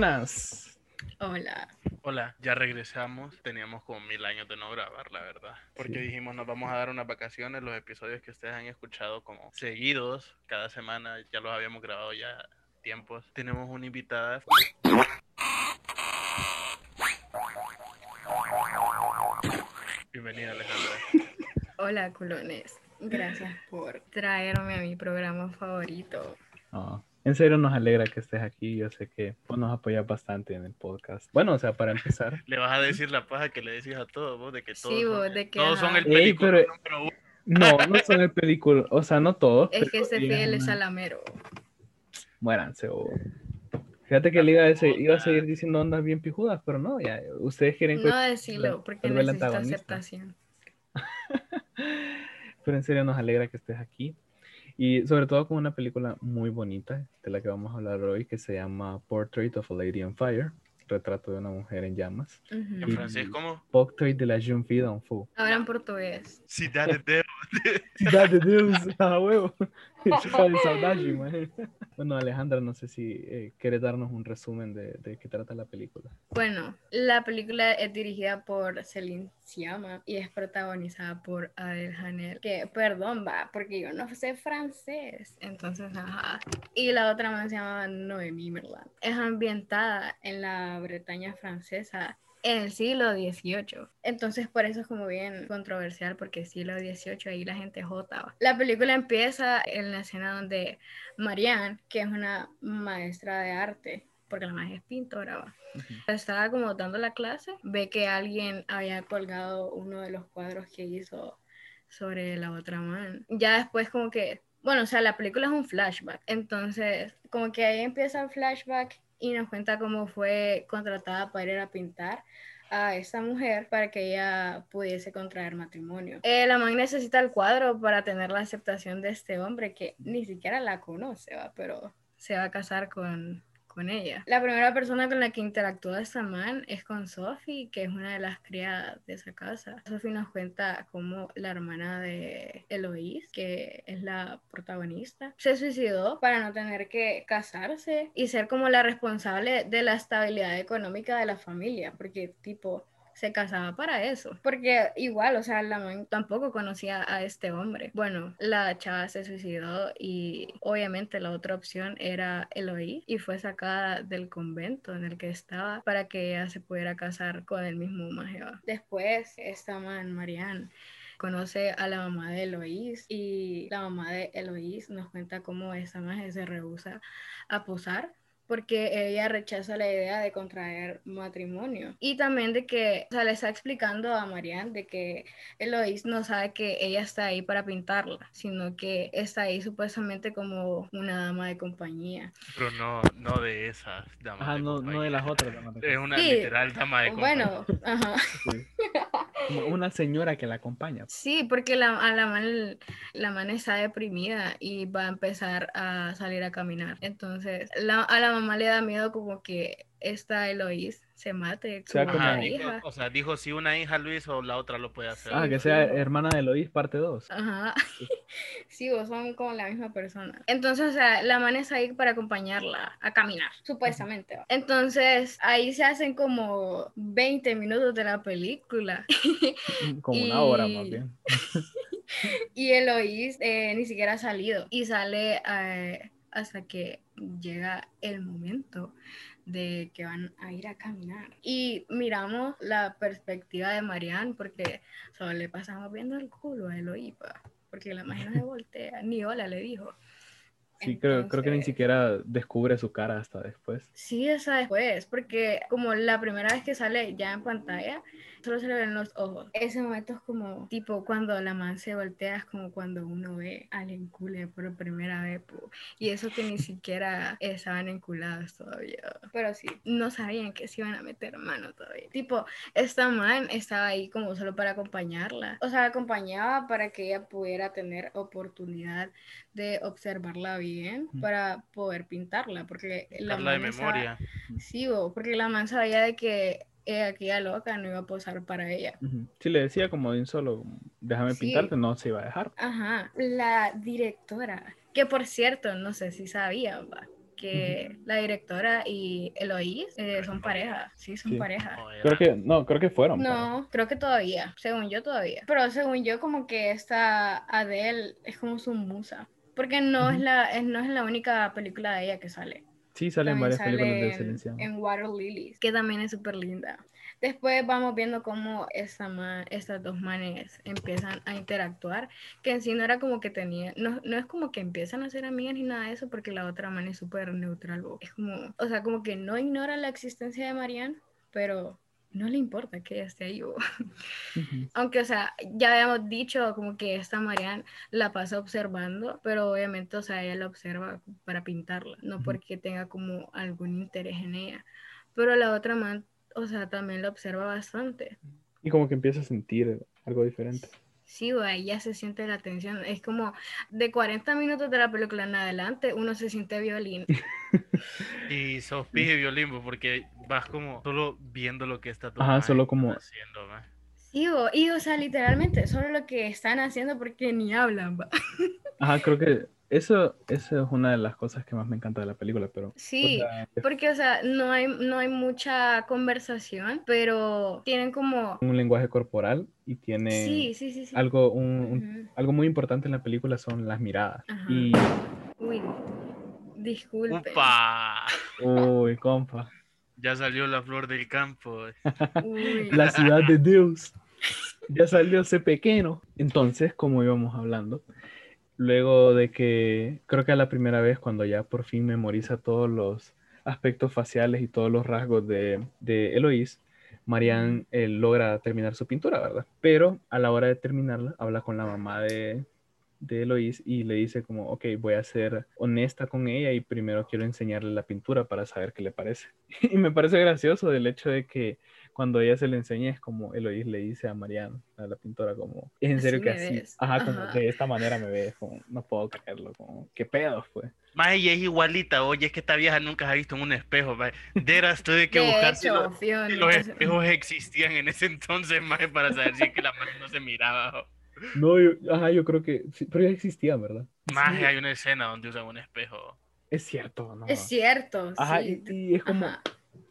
Buenas. Hola. Hola, ya regresamos. Teníamos como mil años de no grabar, la verdad. Porque Sí. dijimos, nos vamos a dar unas vacaciones. Los episodios que ustedes han escuchado como seguidos, cada semana, ya los habíamos grabado ya tiempos. Tenemos una invitada. Bienvenida, Alejandra. Hola, culones. Gracias por traerme a mi programa favorito. Ah, en serio nos alegra que estés aquí. Yo sé que vos nos apoyas bastante en el podcast. Bueno, o sea, para empezar. Le vas a decir la paja que le decís a todos vos de que todos, Sí, son, vos, de que, todos son ajá. el Ey, película pero- número uno. No, no son el película. O sea, no todos. Es que ese fiel es salamero. Muéranse, o... Fíjate que él iba a, se- iba a seguir diciendo ondas bien pijudas, pero no, ya. Ustedes quieren que. No decirlo, porque necesito aceptación. Pero en serio nos alegra que estés aquí. Y sobre todo con una película muy bonita de la que vamos a hablar hoy que se llama Portrait of a Lady on Fire. Retrato de una mujer en llamas. En francés, ¿cómo? Portrait de la Jeune Fille d'Enfant. Ahora en portugués. Cidade de Cidade de Deus, a huevo. De saudade, man. Bueno, Alejandra, no sé si eh, quieres darnos un resumen de, de qué trata la película. Bueno, la película es dirigida por Celine Sciamma y es protagonizada por Adele Hanel. Que, perdón, va, porque yo no sé francés. Entonces, ajá. Y la otra más se llama Noémie Merland. Es ambientada en la Bretaña francesa en el siglo XVIII. Entonces, por eso es como bien controversial, porque siglo XVIII ahí la gente jota. La película empieza en la escena donde Marianne, que es una maestra de arte, porque la maestra es pintora, va, estaba como dando la clase, ve que alguien había colgado uno de los cuadros que hizo sobre la otra man. Ya después como que, bueno, o sea, la película es un flashback, entonces como que ahí empieza el flashback y nos cuenta cómo fue contratada para ir a pintar a esa mujer para que ella pudiese contraer matrimonio. Eh, la man necesita el cuadro para tener la aceptación de este hombre que ni siquiera la conoce, ¿va? pero se va a casar con, con ella. La primera persona con la que interactúa esta man es con Sophie, que es una de las criadas de esa casa. Sophie nos cuenta cómo la hermana de Eloís, que es la protagonista, se suicidó para no tener que casarse y ser como la responsable de la estabilidad económica de la familia, porque tipo se casaba para eso. Porque igual, o sea, la man tampoco conocía a este hombre. Bueno, la chava se suicidó y obviamente la otra opción era Eloí y fue sacada del convento en el que estaba para que ella se pudiera casar con el mismo Majeva. Después, esta man, Marianne, conoce a la mamá de Eloís y la mamá de Eloís nos cuenta cómo esa mujer se rehúsa a posar porque ella rechaza la idea de contraer matrimonio. Y también de que, o sea, le está explicando a Marianne de que Eloís no sabe que ella está ahí para pintarla, sino que está ahí supuestamente como una dama de compañía. Pero no, no de esas damas. Ajá, de no, no de las compañía. otras. damas de Es una Sí. literal dama de compañía. Bueno, ajá. compañía, sí. Como una señora que la acompaña. Sí, porque la, a la man, la man está deprimida y va a empezar a salir a caminar. Entonces, la- a la mamá le da miedo como que esta Eloís se mate sea, como como- Ajá, dijo- hija. o sea, dijo si una hija lo hizo, la otra lo puede hacer. Ah, que sea hermana de Lois, parte 2. Ajá. Sí, o son como la misma persona. Entonces, o sea, la man está ahí para acompañarla a caminar, supuestamente. Entonces, ahí se hacen como 20 minutos de la película. Como una hora Y- más bien. Y Eloís eh, ni siquiera ha salido. Y sale eh, hasta que llega el momento de que van a ir a caminar. Y miramos la perspectiva de Marianne porque solo le pasamos viendo el culo a Eloís, pa, porque la imagen se voltea. Ni hola le dijo. Sí, creo, creo que ni siquiera descubre su cara hasta después. Sí, esa después, porque como la primera vez que sale ya en pantalla, solo se le ven los ojos. Ese momento es como, tipo, cuando la man se voltea, es como cuando uno ve al encule por primera vez, po. y eso que ni siquiera estaban enculados todavía. Pero sí, no sabían que se iban a meter mano todavía. Tipo, esta man estaba ahí como solo para acompañarla. O sea, la acompañaba para que ella pudiera tener oportunidad de observarla bien para poder pintarla, porque la Darla de memoria. Sí, bo, porque la man sabía de que eh, aquella loca no iba a posar para ella. Ujú. Sí, le decía como de un solo, déjame Sí. pintarte, no se iba a dejar. Ajá, la directora, que por cierto, no sé si sabían, va, que la directora y Eloís eh, son pareja. Sí, son Sí. pareja. O era- Creo que, no, creo que fueron. No, creo que todavía, según yo todavía. Pero según yo como que esta Adele es como su musa. Porque no, es Ujú. la, es, no es la única película de ella que sale. Sí, salen varias películas sale de en- Celine Sciamma. En Water Lilies, que también es súper linda. Después vamos viendo cómo esta ma- estas dos manes empiezan a interactuar, que en sí no era como que tenía, no, no es como que empiezan a ser amigas ni nada de eso, porque la otra man es súper neutral. Es como, o sea, como que no ignora la existencia de Marianne, pero no le importa que ella esté ahí. Aunque, o sea, ya habíamos dicho como que esta Marianne la pasa observando, pero obviamente, o sea, ella la observa para pintarla, no porque tenga como algún interés en ella. Pero la otra man, o sea, también la observa bastante. Y como que empieza a sentir algo diferente. Sí, güey, ya se siente la tensión. Es como de 40 minutos de la película en adelante, uno se siente violín. Y sos pije violín, bo, porque vas como solo viendo lo que está todo Ajá, solo como- haciendo. Sí, bo, y o sea, literalmente, solo lo que están haciendo porque ni hablan. va. Ajá, creo que eso, eso es una de las cosas que más me encanta de la película, pero... o Sí, sea, es Porque, o sea, no hay, no hay mucha conversación, pero tienen como... un lenguaje corporal y tiene Sí, sí, sí, sí. algo, un- algo muy importante en la película son las miradas. Ajá. Y, Uy, disculpe. ¡Upa! uy, compa, Ya salió la flor del campo. Uy. la ciudad de Dios. Ya salió ese pequeño. Entonces, como íbamos hablando, luego de que creo que a la primera vez cuando ya por fin memoriza todos los aspectos faciales y todos los rasgos de, de Eloís, Marianne eh, logra terminar su pintura, ¿verdad? Pero a la hora de terminarla, habla con la mamá de, de Eloís y le dice como, ok, voy a ser honesta con ella y primero quiero enseñarle la pintura para saber qué le parece. Y me parece gracioso el hecho de que cuando ella se le enseña es como Eloís le dice a Marianne, a la pintora, como, es en Así serio que me así, ves". ajá, como Ajá. de esta manera me ves, como, no puedo creerlo, como, qué pedo fue. Más ella es igualita, oye, es que esta vieja nunca se ha visto en un espejo, ma. Deras tuve que De buscar si, hecho, los- Fiona, si los espejos existían en ese entonces, más para saber si es que la mano no se miraba. No, yo, ajá, yo creo que, sí, pero ya existía, ¿verdad? Más Sí. hay una escena donde usan un espejo. Es cierto, ¿no? Es cierto, Ajá, sí. y, y es como,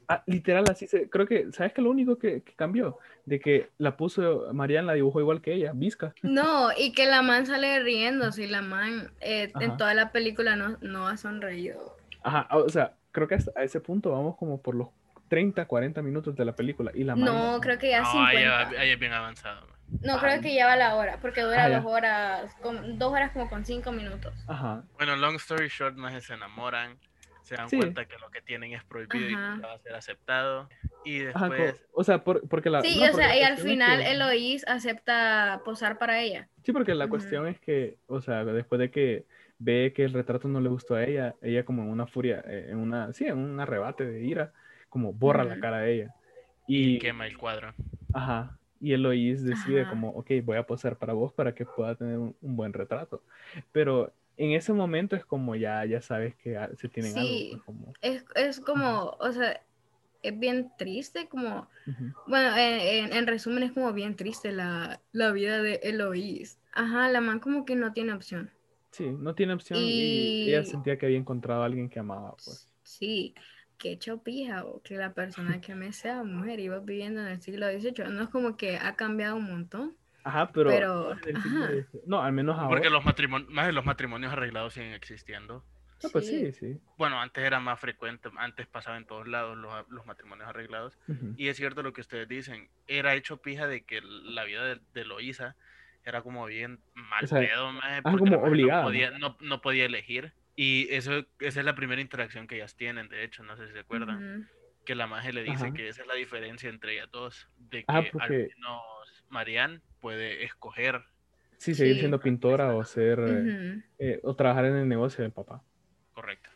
ah, literal, así se, creo que, ¿sabes qué? Lo único que, que cambió, de que la puso, Marianne la dibujó igual que ella, Vizca. No, y que la man sale riéndose y la man eh, en toda la película no, no ha sonreído. Ajá, o sea, creo que hasta a ese punto vamos como por los 30, 40 minutos de la película y la No, man- creo que ya No, 50. ella, ella es bien avanzada. No, creo que ya va la hora, porque dura Ah, dos horas, con, dos horas como con cinco minutos. Ajá, Bueno, long story short, más se enamoran, se dan Sí. cuenta que lo que tienen es prohibido y Ajá. nunca va a ser aceptado. Y ajá, después, o sea, por- porque la... Sí, no, o sea, y al es final que- Eloís acepta posar para ella. Sí, porque la cuestión es que, o sea, después de que ve que el retrato no le gustó a ella, ella como en una furia, eh, en una, sí, en un arrebate de ira, como borra la cara de ella. y Y, quema el cuadro. ajá, y Eloís decide Ajá. como, ok, voy a posar para vos para que pueda tener un, un buen retrato. Pero en ese momento es como ya, ya sabes que se tienen Sí. algo. pues, como, Es, es como, o sea, es bien triste, como, bueno, en, en- en resumen es como bien triste la, la vida de Eloís. Ajá, la man como que no tiene opción. Sí, no tiene opción y... ella Y- sentía que había encontrado a alguien que amaba, pues. Sí, que chopija o que la persona que me sea mujer vos viviendo en el siglo XVIII. No es como que ha cambiado un montón. Ajá, pero... Ajá. No, al menos ahora. Porque los matrimonios, más de los matrimonios arreglados siguen existiendo. No, pues sí, sí. Bueno, antes era más frecuente, antes pasaba en todos lados los, los matrimonios arreglados. Y es cierto lo que ustedes dicen, era hecho pija de que la vida de, de Loisa era como bien mal O sea, pedo, ah, porque como obligada, No podía, no, no podía elegir. Y eso, esa es la primera interacción que ellas tienen, de hecho, no sé si se acuerdan. Que la maje le dice Ajá. que esa es la diferencia entre ellas dos. De que Ajá, al menos Marianne puede escoger. Sí, seguir Sí. siendo pintora o ser eh, eh, o trabajar en el negocio del papá. Correcto.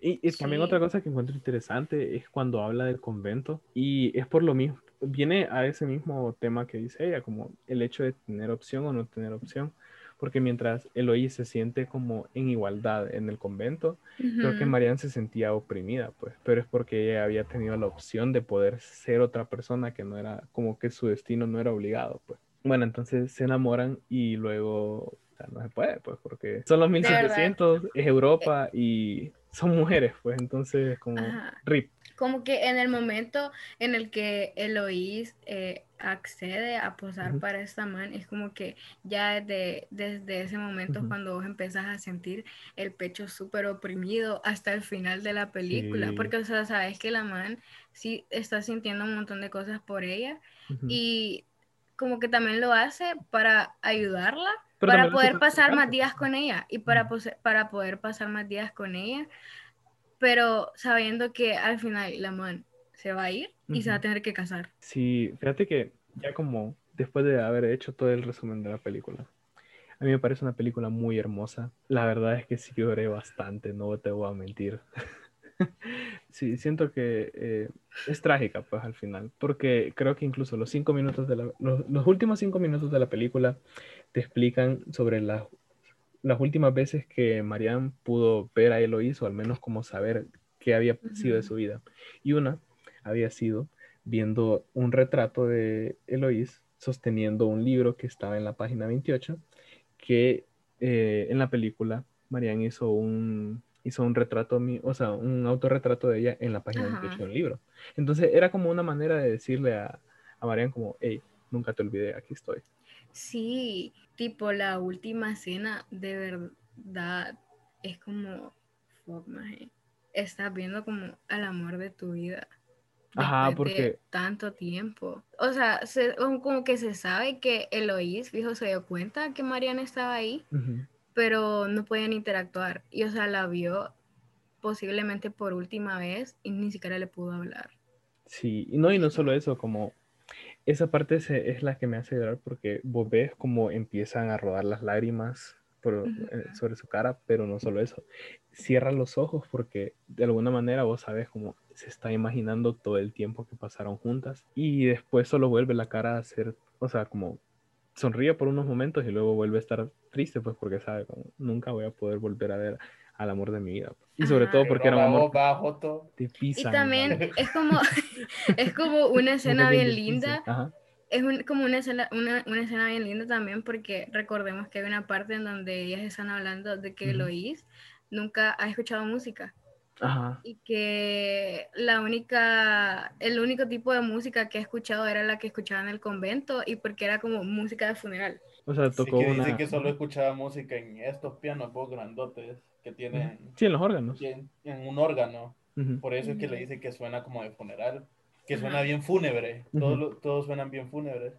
Y, y también Sí. otra cosa que encuentro interesante es cuando habla del convento y es por lo mismo, viene a ese mismo tema que dice ella, como el hecho de tener opción o no tener opción, porque mientras Eloís se siente como en igualdad en el convento, creo que. Marianne se sentía oprimida, pues, pero es porque ella había tenido la opción de poder ser otra persona que no era, como que su destino no era obligado, pues. Bueno, entonces se enamoran y luego O sea, no se puede, pues, porque son los verdad. 1700, es Europa y son mujeres, pues, entonces, como, Ajá. rip. Como que en el momento en el que Eloís eh, accede a posar Ujú. para esta man, es como que ya desde, desde ese momento es Ujú. cuando vos empezás a sentir el pecho súper oprimido hasta el final de la película. Sí. Porque, o sea, sabes que la man sí está sintiendo un montón de cosas por ella Ujú. y como que también lo hace para ayudarla, Pero para poder pasar más días con ella y para, para poder pasar más días con ella, pero sabiendo que al final la man se va a ir y se va a tener que casar. Sí, fíjate que ya como después de haber hecho todo el resumen de la película, a mí me parece una película muy hermosa. La verdad es que sí lloré bastante, no te voy a mentir. Sí, siento que eh, es trágica, pues al final, porque creo que incluso los cinco minutos de la, los, los últimos cinco minutos de la película te explican sobre las, las últimas veces que Marianne pudo ver a Eloís, o al menos como saber qué había sido de su vida. Y una había sido viendo un retrato de Eloís sosteniendo un libro que estaba en la página 28, que eh, en la película Marianne hizo un, hizo un retrato, o sea, un autorretrato de ella en la página Ajá. 28 del libro. Entonces era como una manera de decirle a, a Marianne como, hey, nunca te olvidé, aquí estoy. Sí, tipo la última escena de verdad es como, fuck, maje, estás viendo como al amor de tu vida. Ajá, de porque- tanto tiempo. O sea, se- como que se sabe que Eloís, fijo, se dio cuenta que Mariana estaba ahí, pero no podían interactuar. Y o sea, la vio posiblemente por última vez y ni siquiera le pudo hablar. Sí, y no, y no solo eso, como esa parte se- es la que me hace llorar porque vos ves como empiezan a rodar las lágrimas por, eh, sobre su cara, pero no solo eso. Cierra los ojos porque de alguna manera vos sabes como se está imaginando todo el tiempo que pasaron juntas y después solo vuelve la cara a ser, o sea, como sonríe por unos momentos y luego vuelve a estar triste pues porque sabe como nunca voy a poder volver a ver al amor de mi vida. Y sobre Ajá. todo porque era un amor va, Joto. que te Y pisan. también ¿vale? es como, es como una escena bien linda. Ajá. Es un- como una escena, una, una escena bien linda también porque recordemos que hay una parte en donde ellas están hablando de que Ujú. Eloís nunca ha escuchado música Ajá. y que la única, el único tipo de música que ha escuchado era la que escuchaba en el convento y porque era como música de funeral. O sea, Sí, tocó que una... dice que solo escuchaba música en estos pianos vos grandotes que tienen Sí, en los órganos. en, en un órgano. Ujú. Por eso es que le Ujú. dice que suena como de funeral, que suena bien fúnebre. Todos, Ujú. lo- todos suenan bien fúnebres.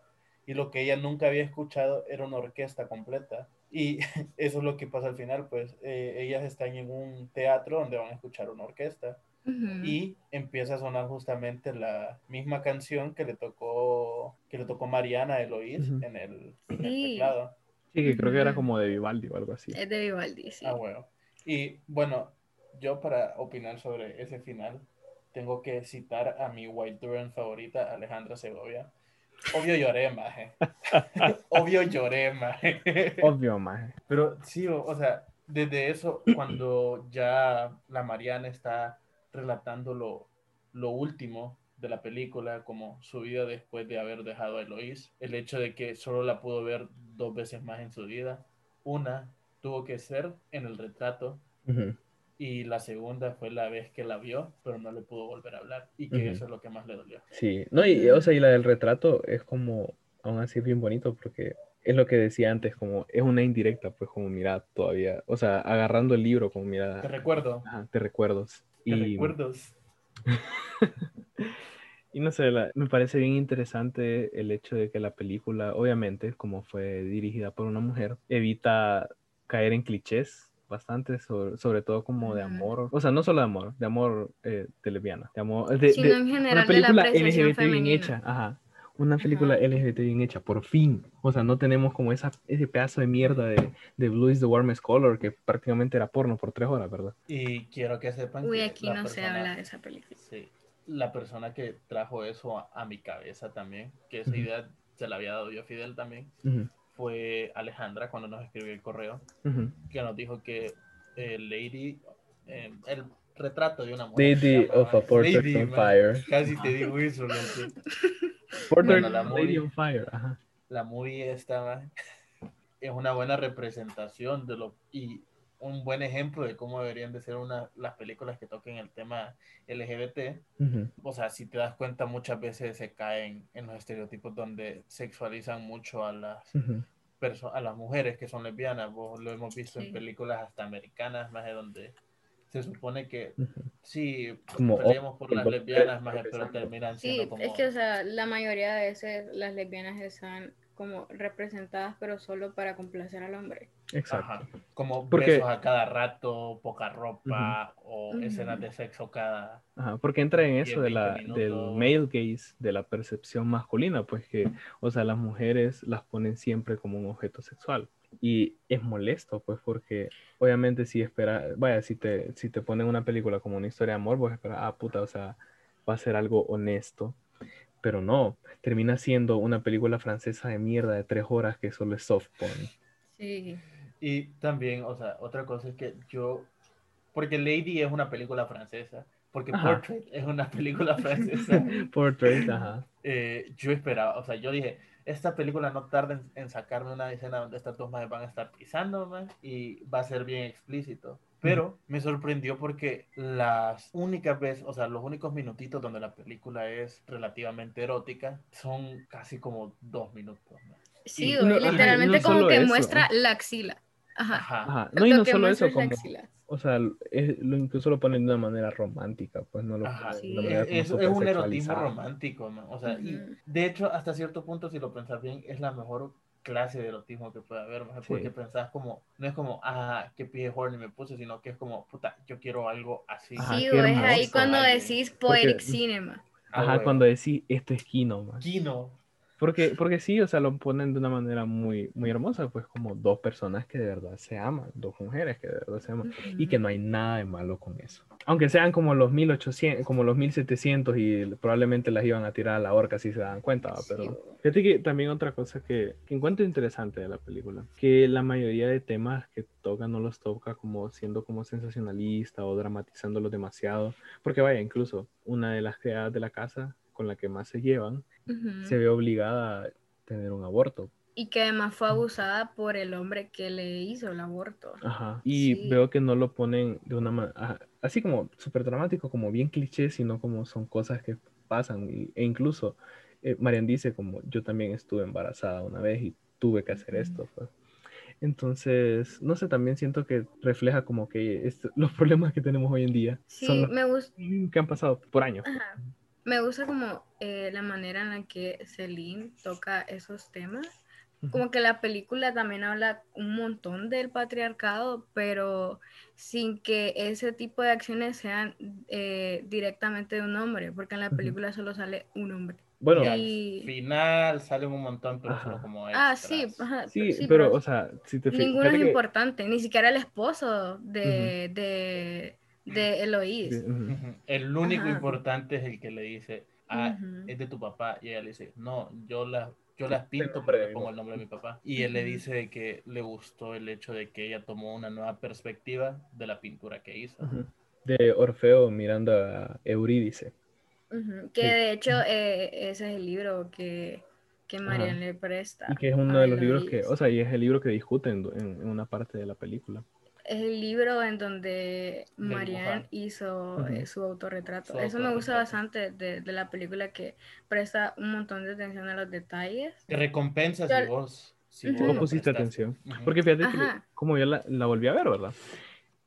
Y lo que ella nunca había escuchado era una orquesta completa. Y eso es lo que pasa al final, pues eh, ellas están en un teatro donde van a escuchar una orquesta. Y empieza a sonar justamente la misma canción que le tocó que le tocó Mariana Eloís en el, en el Sí. teclado. Sí, que creo que era como de Vivaldi o algo así. Es de Vivaldi, sí. Ah, bueno. Y bueno, yo para opinar sobre ese final tengo que citar a mi White Duran favorita, Alejandra Segovia. Obvio lloré, maje. Obvio lloré, maje. Obvio, maje. Pero sí, o, o sea, desde eso, cuando ya la Mariana está relatando lo, lo último de la película, como su vida después de haber dejado a Eloís, el hecho de que solo la pudo ver dos veces más en su vida. Una tuvo que ser en el retrato Ujú. y la segunda fue la vez que la vio, pero no le pudo volver a hablar y que eso es lo que más le dolió. Sí, no, y o sea, y la del retrato es como, aún así bien bonito porque es lo que decía antes, como es una indirecta, pues como mira, todavía, o sea, agarrando el libro como mira, Te recuerdo, ajá, te recuerdos. te Y, recuerdos. y no sé, la- me parece bien interesante el hecho de que la película, obviamente, como fue dirigida por una mujer, evita caer en clichés bastante, sobre, sobre todo como de amor, o sea, no solo de amor, de amor eh, de lesbiana, de amor, de, Sino de- en general una de la película LGBT bien femenina. hecha, ajá. Una película Ajá. LGBT bien hecha, por fin. O sea, no tenemos como esa, ese pedazo de mierda de, de Blue is the Warmest Color, que prácticamente era porno por tres horas, ¿verdad? Y quiero que sepan Uy, que aquí la no se persona- habla de esa película. Sí, la persona que trajo eso a, a mi cabeza también, que esa Ujú. idea se la había dado yo a Fidel también, Ujú, fue Alejandra cuando nos escribió el correo, que nos dijo que eh, Lady, eh, el retrato de una mujer. Lady of a Portrait Lady, on man. Fire. Casi te digo eso, loco. Portrait Bueno, la of a Lady movie. on Fire, ajá. La movie estaba, es una buena representación de lo y un buen ejemplo de cómo deberían de ser una, las películas que toquen el tema LGBT. Ujú, O sea, si te das cuenta, muchas veces se caen en los estereotipos donde sexualizan mucho a las, ujú. perso- a las mujeres que son lesbianas. Vos lo hemos visto Sí. en películas hasta americanas, más de donde se supone que sí, Como peleamos por las lesbianas, más pero sí. terminan Sí, siendo como... es que, o sea, la mayoría de veces las lesbianas están como representadas, pero solo para complacer al hombre. Exacto. Ajá, como Porque- besos a cada rato, poca ropa o escenas de sexo cada... Ajá, porque entra en eso de 10, la, 20 del male gaze, de la percepción masculina, pues que, o sea, las mujeres las ponen siempre como un objeto sexual. Y es molesto, pues, porque obviamente si espera, vaya, si te, si te ponen una película como una historia de amor, vos esperas, ah, puta, o sea, va a ser algo honesto. Pero no, termina siendo una película francesa de mierda de tres horas que solo es soft porn. Sí. Y también, o sea, otra cosa es que yo... Porque Lady es una película francesa, porque Ajá. Portrait es una película francesa. Portrait, ajá. eh, yo esperaba, o sea, yo dije, esta película no tarda en, en sacarme una escena donde estas dos madres van a estar pisando man, y va a ser bien explícito. Pero me sorprendió porque las únicas veces, o sea, los únicos minutitos donde la película es relativamente erótica son casi como dos minutos. man. Sí, Y- no, literalmente no como que eso. muestra la axila. Ajá. Ajá. No, y no solo eso, como, o sea, es- lo incluso lo ponen de una manera romántica, pues no lo Ajá, ponen Sí. manera Es, un erotismo romántico, man. O sea, y de hecho, hasta cierto punto, si lo pensás bien, es la mejor clase de erotismo que puede haber, man, porque Sí. pensás como, no es como, ah, qué pie horny me puse, sino que es como, puta, yo quiero algo así. Ajá, Sí, es ahí cuando alguien. decís poetic Porque- cinema. Ah, Ajá, cuando decís esto es Kino, man. Kino. Porque, porque sí, o sea, lo ponen de una manera muy, muy hermosa, pues como dos personas que de verdad se aman, dos mujeres que de verdad se aman, y que no hay nada de malo con eso. Aunque sean como los 1800, como los 1700 y probablemente las iban a tirar a la horca si se dan cuenta, ¿va? Sí, pero güey. fíjate que también otra cosa que, que encuentro interesante de la película, que la mayoría de temas que toca no los toca como siendo como sensacionalista o dramatizándolos demasiado, porque vaya, incluso una de las creadas de la casa con la que más se llevan, Ujú. se ve obligada a tener un aborto. Y que además fue abusada por el hombre que le hizo el aborto. Ajá. Y Sí. veo que no lo ponen de una manera, así como súper dramático, como bien cliché, sino como son cosas que pasan. Y- e incluso eh, Marian dice como yo también estuve embarazada una vez y tuve que hacer Ujú. esto. pues. Entonces, no sé, también siento que refleja como que est- los problemas que tenemos hoy en día Sí, son los me que han pasado por años. Ajá. Me gusta como eh, la manera en la que Celine toca esos temas. Como que la película también habla un montón del patriarcado, pero sin que ese tipo de acciones sean eh, directamente de un hombre, porque en la película solo sale un hombre. Bueno, y al final salen un montón, pero Ajá. solo como Ah, sí, ajá, sí, sí, pero, o sea, si te ninguno es que- importante, ni siquiera el esposo de, de, de Eloís. El único Ajá. importante es el que le dice, ah, Ujú. es de tu papá. Y ella le dice, no, yo las, yo las pinto porque mi pongo el nombre de mi papá. Y él le dice que le gustó el hecho de que ella tomó una nueva perspectiva de la pintura que hizo. Ujú. De Orfeo mirando a Eurídice. Ujú, Que Sí. de hecho eh, ese es el libro que, que Marian le presta. Y que es uno de los libros que, o sea, y es el libro que discuten en, en una parte de la película. Es el libro en donde De Marianne hizo eh, su autorretrato. Su Eso me gusta autorretrato. bastante de, de la película que presta un montón de atención a los detalles. Te recompensa Yo- si vos, si vos No lo pusiste atención. Ujú. Porque fíjate que como yo la, la volví a ver, ¿verdad?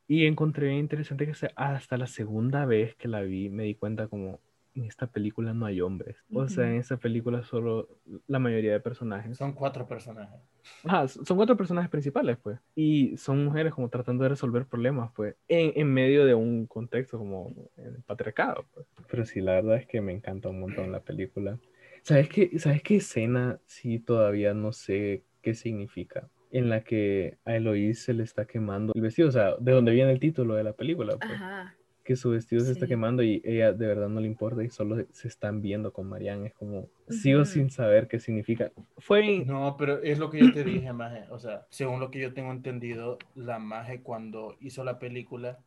Y encontré interesante que hasta la segunda vez que la vi me di cuenta como en esta película no hay hombres. O sea, Ujú. en esta película solo la mayoría de personajes. Son cuatro personajes. Ajá, son cuatro personajes principales, pues. Y son mujeres como tratando de resolver problemas, pues, en, en medio de un contexto como el patriarcado, pues. Pero sí, la verdad es que me encanta un montón la película. ¿Sabes qué, ¿Sabes qué escena sí todavía no sé qué significa? En la que a Eloís se le está quemando el vestido, o sea, de donde viene el título de la película, pues. Ajá. Que su vestido se está quemando y ella de verdad no le importa y solo se están viendo con Marianne. Es como, sigo Ujú. sin saber qué significa. Fue... No, pero es lo que yo te dije, Maje. O sea, según lo que yo tengo entendido, la Maje cuando hizo la película,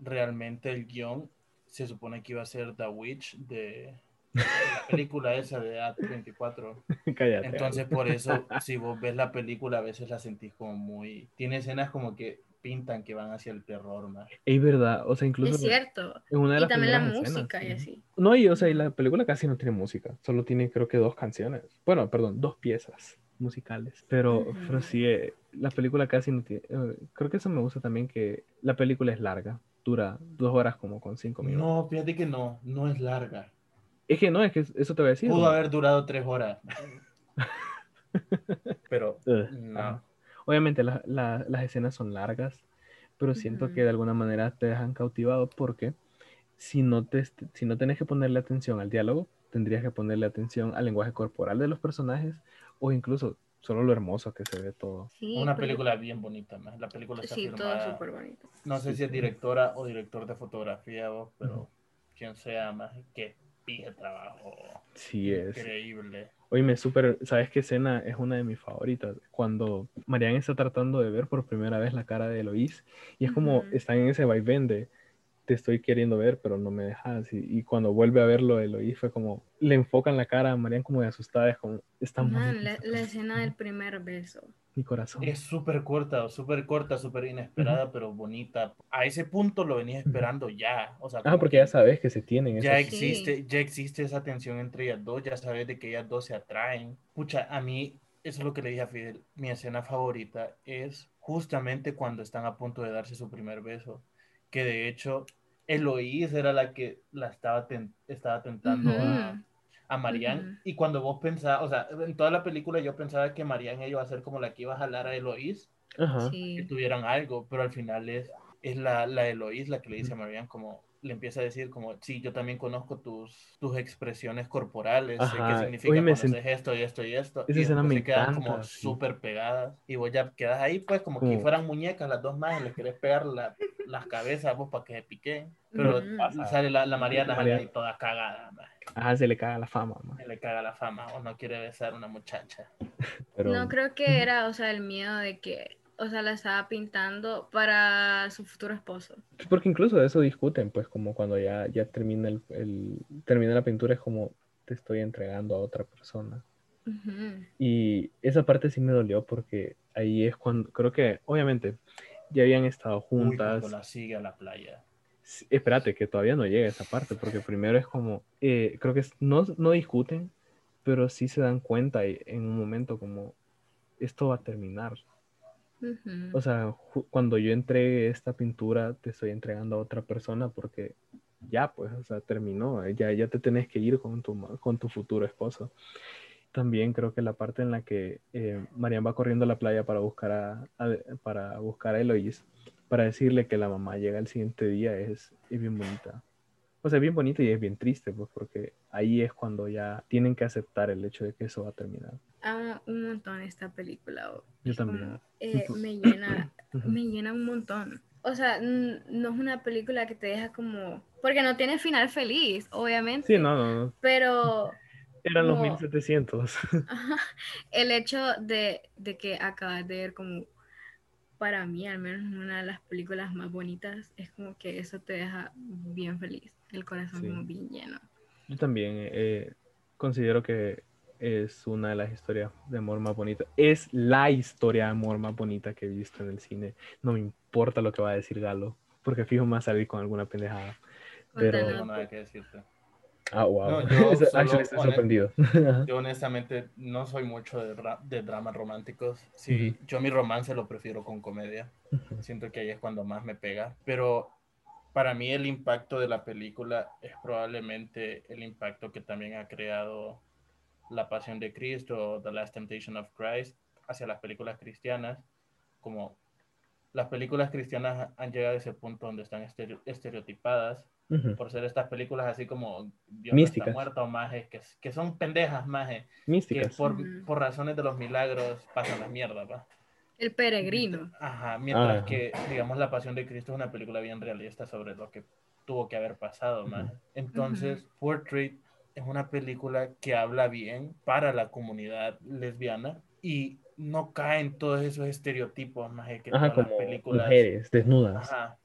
realmente el guion se supone que iba a ser The Witch de, la película esa de A24. Cállate. Entonces, por eso, si vos ves la película, a veces la sentís como muy. Tiene escenas como que pintan que van hacia el terror más. Es verdad, o sea, incluso Es cierto. en una de Y las también la primeras escenas, música y así. No, y o sea, y la película casi no tiene música, solo tiene creo que dos canciones. Bueno, perdón, dos piezas musicales. Pero, Ujú. pero sí, eh, la película casi no tiene... eh, creo que eso me gusta también que la película es larga, dura dos horas como con cinco minutos. No, fíjate que no, no es larga. Es que no, es que eso te voy a decir. Pudo como- haber durado tres horas. Pero, Ugh, no. Obviamente la- la- las escenas son largas, pero siento que de alguna manera te dejan cautivado porque si no, te, si no tenés que ponerle atención al diálogo, tendrías que ponerle atención al lenguaje corporal de los personajes o incluso solo lo hermoso que se ve todo. Sí, una película bien bonita, más. La película está Sí, todo filmada. súper bonito. No sé Sí, si es sí. directora o director de fotografía, vos, pero quien sea más, qué pije trabajo. Sí es. Increíble. Oye, súper, ¿sabes qué escena es una de mis favoritas? Cuando Marianne está tratando de ver por primera vez la cara de Eloís y es como Ujú. están en ese vaivén de te estoy queriendo ver, pero no me dejas. Y, y cuando vuelve a verlo Eloís fue como, le enfocan la cara a Marianne como de asustada, es como, está Man, bonita la, la cosa". escena del primer beso. Mi corazón. Es súper corta, súper corta, súper inesperada, pero bonita. A ese punto lo venías esperando ya. O sea, Ah, porque que ya sabes que se tienen. ya esas- Sí. existe, ya existe esa tensión entre ellas dos, ya sabes de que ellas dos se atraen. Pucha, a mí, eso es lo que le dije a Fidel, mi escena favorita es justamente cuando están a punto de darse su primer beso, que de hecho Eloís era la que la estaba, ten- estaba tentando a, Marianne, y cuando vos pensabas, o sea, en toda la película yo pensaba que Marianne iba a ser como la que iba a jalar a Eloís, Ajá. que Sí. tuvieran algo, pero al final es, es la, la Eloís la que le dice a Marianne como, le empieza a decir como, sí, yo también conozco tus, tus expresiones corporales, sé Ajá, qué significa me cuando sent- haces esto y esto y esto, Esa y escena me se quedan encanta, como sí. súper pegadas, y vos ya quedas ahí pues como, que fueran muñecas las dos más, y les querés pegar la- las cabezas vos para que se piquen, pero Ujú. sale la, la Mariana sale Mariana. ahí toda cagada, maje. Ajá, se le caga la fama, ma. Se le caga la fama o no quiere besar a una muchacha. Pero No creo que era, o sea, el miedo de que, o sea, la estaba pintando para su futuro esposo. porque incluso de eso discuten, pues como cuando ya, ya termina el, el- termina la pintura es como te estoy entregando a otra persona. Ujú. Y esa parte sí me dolió porque ahí es cuando, creo que obviamente ya habían estado Uy, juntas. cuando la sigue a la playa. Sí, Espérate, que todavía no llega esa parte, porque primero es como, eh, creo que no, no discuten, pero sí se dan cuenta y- en un momento como, esto va a terminar. Ujú. O sea, cuando yo entregue esta pintura, te estoy entregando a otra persona porque ya, pues, o sea, terminó, eh, ya, ya te tenés que ir con tu, con tu futuro esposo. También creo que la parte en la que eh, Marian va corriendo a la playa para buscar a, a- para buscar a Eloís, para decirle que la mamá llega el siguiente día, es, es bien bonita. O sea, bien bonita y es bien triste, pues, porque ahí es cuando ya tienen que aceptar el hecho de que eso va a terminar. Amo un montón esta película. Yo como, también. eh, me llena, me llena un montón. O sea, no es una película que te deja como... Porque no tiene final feliz, obviamente. Sí, no, no, no. Pero Eran los No. 1700. ajá, el hecho de, de que acabas de ver como... Para mí, al menos una de las películas más bonitas, es como que eso te deja bien feliz, el corazón Sí. como bien lleno. Yo también eh, considero que es una de las historias de amor más bonitas. Es la historia de amor más bonita que he visto en el cine. No me importa lo que va a decir Galo, porque fijo más salir con alguna pendejada. Pero- No tengo nada que decirte. Ah, wow. No, yo solo- Actually, estoy honest- sorprendido. Yo honestamente no soy mucho de, de dramas románticos. Sí, Ujú. yo mi romance lo prefiero con comedia. Siento que ahí es cuando más me pega. Pero para mí el impacto de la película es probablemente el impacto que también ha creado La Pasión de Cristo o The Last Temptation of Christ hacia las películas cristianas. Como las películas cristianas han llegado a ese punto donde están estere- estereotipadas Ujú. por ser estas películas así como Dios Místicas. está muerto o majes, que, que son pendejas majes, que Místicas. por, Ujú. por razones de los milagros pasan la mierda, pa. el peregrino. Ajá, mientras Ajá. que, digamos, La Pasión de Cristo es una película bien realista sobre lo que tuvo que haber pasado, maje. Entonces, Portrait es una película que habla bien para la comunidad lesbiana y no cae en todos esos estereotipos, maje, que Ajá, todas las como películas... mujeres desnudas. Ajá,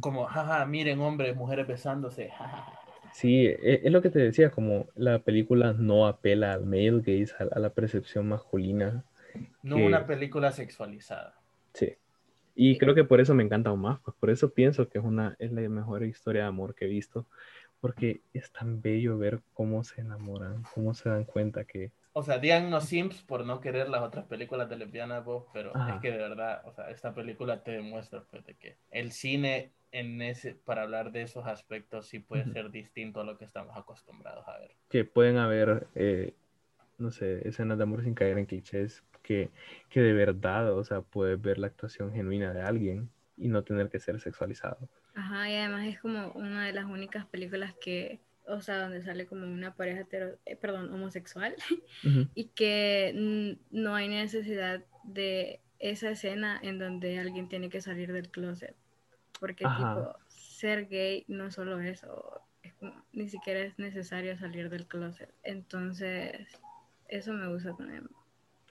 Como, jaja, miren hombres, mujeres besándose, jaja. Sí, e- es, lo que te decía, como la película no apela al male gaze, a, a la percepción masculina. No que- una película sexualizada. Sí. Y creo que por eso me encanta aún más, pues por eso pienso que es una es la mejor historia de amor que he visto, porque es tan bello ver cómo se enamoran, cómo se dan cuenta que O sea, díganos Sims por no querer las otras películas de lesbianas, vos, pero Ajá. es que de verdad, o sea, esta película te demuestra pues, de que el cine en ese, para hablar de esos aspectos sí puede Ujú. ser distinto a lo que estamos acostumbrados a ver. que pueden haber, eh, no sé, escenas de amor sin caer en clichés, que, que de verdad, o sea, puedes ver la actuación genuina de alguien y no tener que ser sexualizado. Ajá, y además es como una de las únicas películas que, o sea, donde sale como una pareja hetero, eh, perdón, homosexual y que no hay necesidad de esa escena en donde alguien tiene que salir del closet. Porque Ajá. tipo, ser gay no es solo eso, es como- ni siquiera es necesario salir del closet. Entonces, eso me gusta también.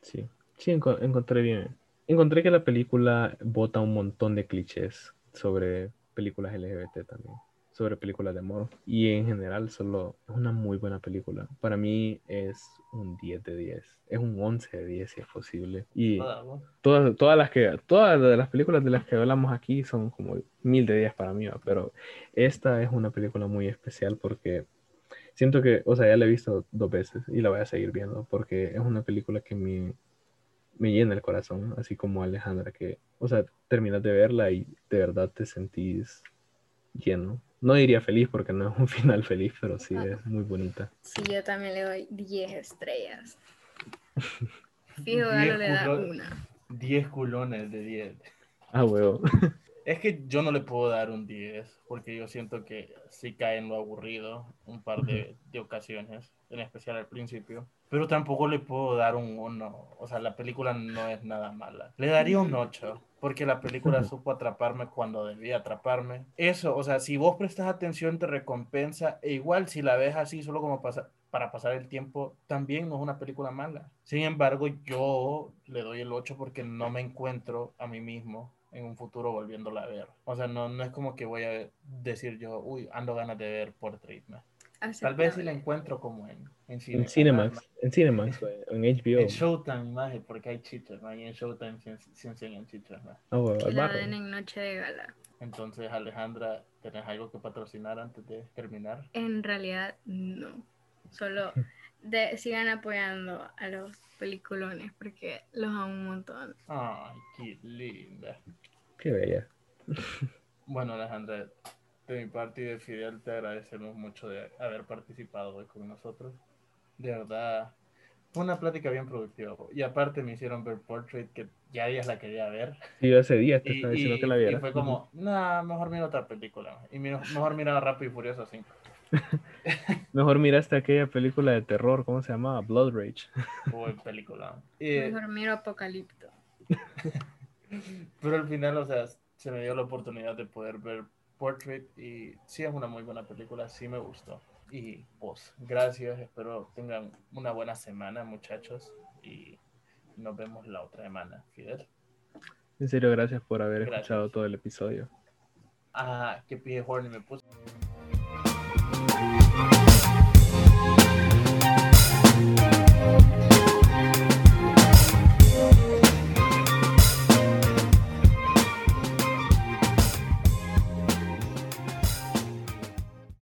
Sí, sí, enco- encontré bien. Encontré que la película bota un montón de clichés sobre películas LGBT también, sobre películas de amor. Y en general solo es una muy buena película. Para mí es un 10 de 10. Es un 11 de 10 si es posible. Y todas, todas las que, todas de las películas de las que hablamos aquí son como mil de 10 para mí, ¿va? pero esta es una película muy especial porque siento que, o sea, ya la he visto dos veces y la voy a seguir viendo porque es una película que me, me llena el corazón, así como Alejandra, que, o sea, terminas de verla y de verdad te sentís lleno. No diría feliz porque no es un final feliz, pero sí es muy bonita. Sí, yo también le doy 10 estrellas. Fijo, Diez Galo le da una. 10 culones de 10. Ah, huevo. Es que yo no le puedo dar un 10 porque yo siento que sí cae en lo aburrido un par de, de ocasiones, en especial al principio. Pero tampoco le puedo dar un 1. O sea, la película no es nada mala. Le daría un 8 porque la película supo atraparme cuando debía atraparme. Eso, o sea, si vos prestas atención te recompensa. E igual si la ves así solo como pasa, para pasar el tiempo, también no es una película mala. Sin embargo, yo le doy el 8 porque no me encuentro a mí mismo en un futuro volviéndola a ver. O sea, no, no es como que voy a decir yo, uy, ando ganas de ver Portrait. ¿no? Tal vez si la encuentro como en, en, cine, En Cinemax, en Cinemax, en HBO. En Showtime, maje, porque hay chichas, ¿no? Y en Showtime sí enseñan chichas, ¿no? Ah, la den en noche de gala. Entonces, Alejandra, ¿tenés algo que patrocinar antes de terminar? En realidad, no. Solo de, sigan apoyando a los peliculones porque los amo un montón. Ay, qué linda. Qué bella. Bueno, Alejandra, de mi parte y de Fidel, te agradecemos mucho de haber participado hoy con nosotros. De verdad, fue una plática bien productiva. Y aparte me hicieron ver Portrait, que ya días la quería ver. Sí, yo hace días te Y, estaba diciendo y- que la y viera. fue como, nah, mejor mira otra película. Y mira- mejor mira Rápido y Furioso 5. Mejor miraste aquella película de terror, ¿cómo se llamaba? Blood Rage. Buen película. Eh, Mejor miro Apocalipto. pero al final, o sea, se me dio la oportunidad de poder ver Portrait y sí es una muy buena película, sí me gustó. Y pues, gracias, espero tengan una buena semana, muchachos, y nos vemos la otra semana, Fidel. En serio, gracias por haber Gracias. escuchado todo el episodio. Ah, qué pie horny me puse.